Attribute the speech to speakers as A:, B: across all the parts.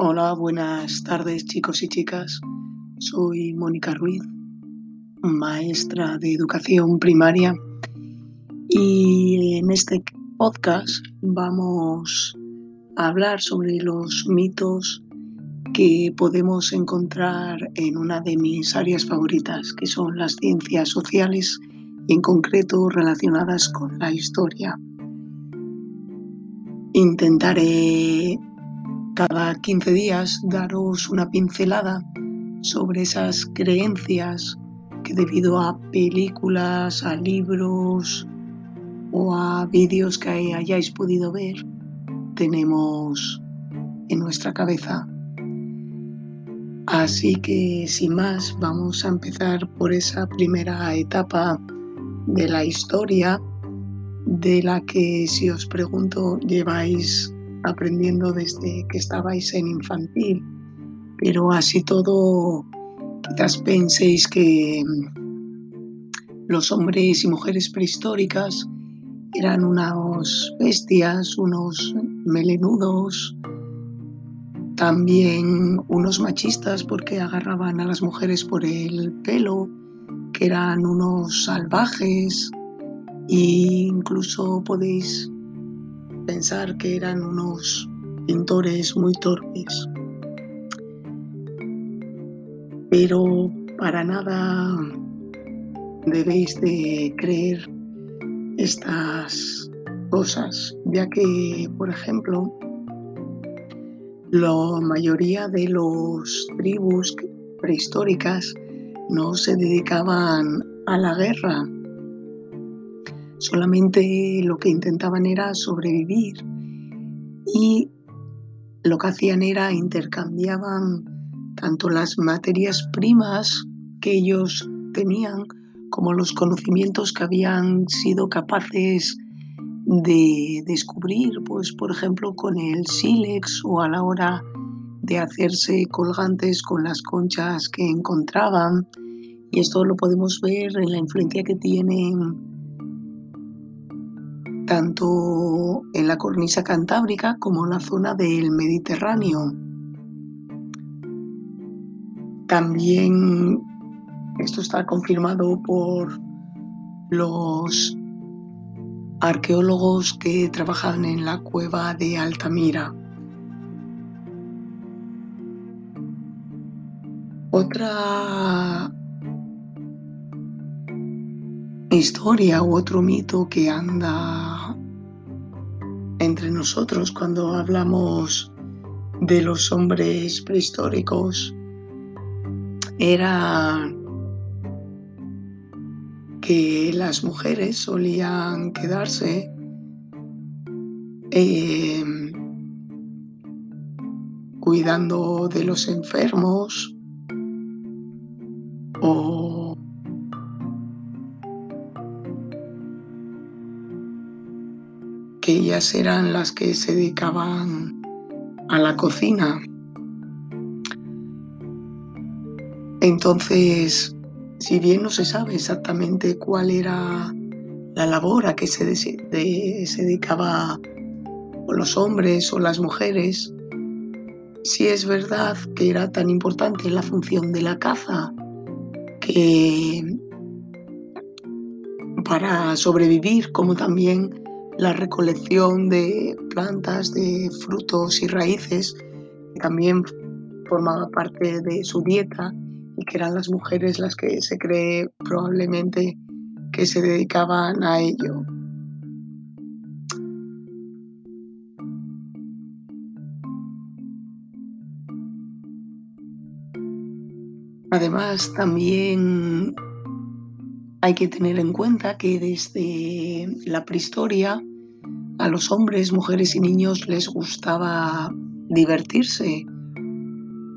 A: Hola, buenas tardes chicos y chicas. Soy Mónica Ruiz, maestra de educación primaria y en este podcast vamos a hablar sobre los mitos que podemos encontrar en una de mis áreas favoritas, que son las ciencias sociales y en concreto relacionadas con la historia. Intentaré cada 15 días daros una pincelada sobre esas creencias que debido a películas, a libros o a vídeos que hayáis podido ver, tenemos en nuestra cabeza. Así que sin más, vamos a empezar por esa primera etapa de la historia de la que si os pregunto lleváis aprendiendo desde que estabais en infantil, pero así todo quizás penséis que mm, los hombres y mujeres prehistóricas eran unos bestias, unos melenudos, también unos machistas porque agarraban a las mujeres por el pelo, que eran unos salvajes e incluso podéis pensar que eran unos pintores muy torpes. Pero para nada debéis de creer estas cosas, ya que, por ejemplo, la mayoría de los tribus prehistóricas no se dedicaban a la guerra, solamente lo que intentaban era sobrevivir y lo que hacían era intercambiaban tanto las materias primas que ellos tenían como los conocimientos que habían sido capaces de descubrir, pues por ejemplo con el sílex o a la hora de hacerse colgantes con las conchas que encontraban. Y esto lo podemos ver en la influencia que tienen tanto en la cornisa cantábrica como en la zona del Mediterráneo. También esto está confirmado por los arqueólogos que trabajan en la cueva de Altamira. Otra historia u otro mito que anda nosotros cuando hablamos de los hombres prehistóricos era que las mujeres solían quedarse em, cuidando de los enfermos o ellas eran las que se dedicaban a la cocina. Entonces, si bien no se sabe exactamente cuál era la labor a que se, se dedicaba o los hombres o las mujeres, sí es verdad que era tan importante la función de la caza que para sobrevivir como también la recolección de plantas, de frutos y raíces, que también formaba parte de su dieta y que eran las mujeres las que se cree probablemente que se dedicaban a ello. Además, también hay que tener en cuenta que desde la prehistoria a los hombres, mujeres y niños les gustaba divertirse.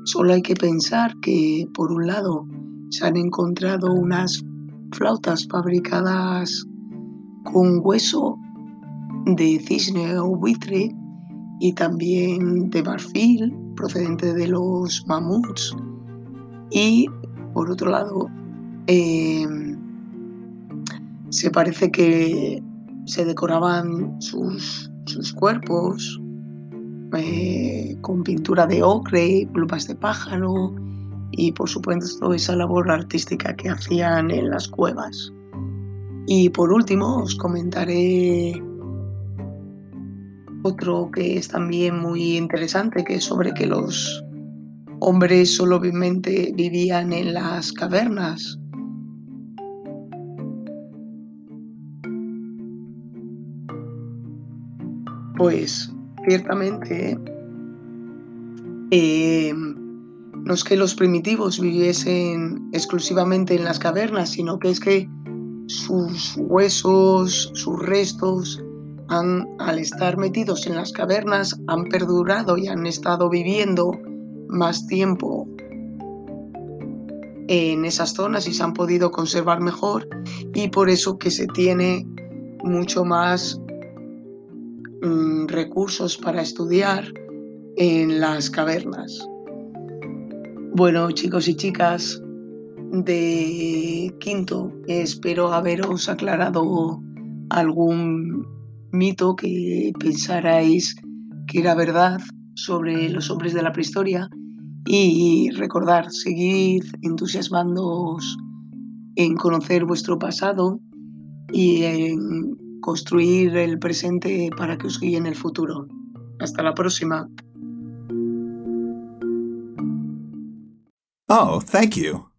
A: Solo hay que pensar que, por un lado, se han encontrado unas flautas fabricadas con hueso de cisne o buitre y también de marfil procedente de los mamuts. Y, por otro lado, em, se parece que se decoraban sus, sus cuerpos eh, con pintura de ocre, plumas de pájaro y por supuesto esa labor artística que hacían en las cuevas. Y por último os comentaré otro que es también muy interesante, que es sobre que los hombres solamente vivían en las cavernas. Pues ciertamente eh, no es que los primitivos viviesen exclusivamente en las cavernas, sino que es que sus huesos, sus restos, al estar metidos en las cavernas, han perdurado y han estado viviendo más tiempo en esas zonas y se han podido conservar mejor. Y por eso que se tiene mucho más mm, recursos para estudiar en las cavernas. Bueno, chicos y chicas de quinto, espero haberos aclarado algún mito que pensarais que era verdad sobre los hombres de la prehistoria y recordar, seguir entusiasmándoos en conocer vuestro pasado y en construir el presente para que os guíe en el futuro. Hasta la próxima.
B: Oh, thank you.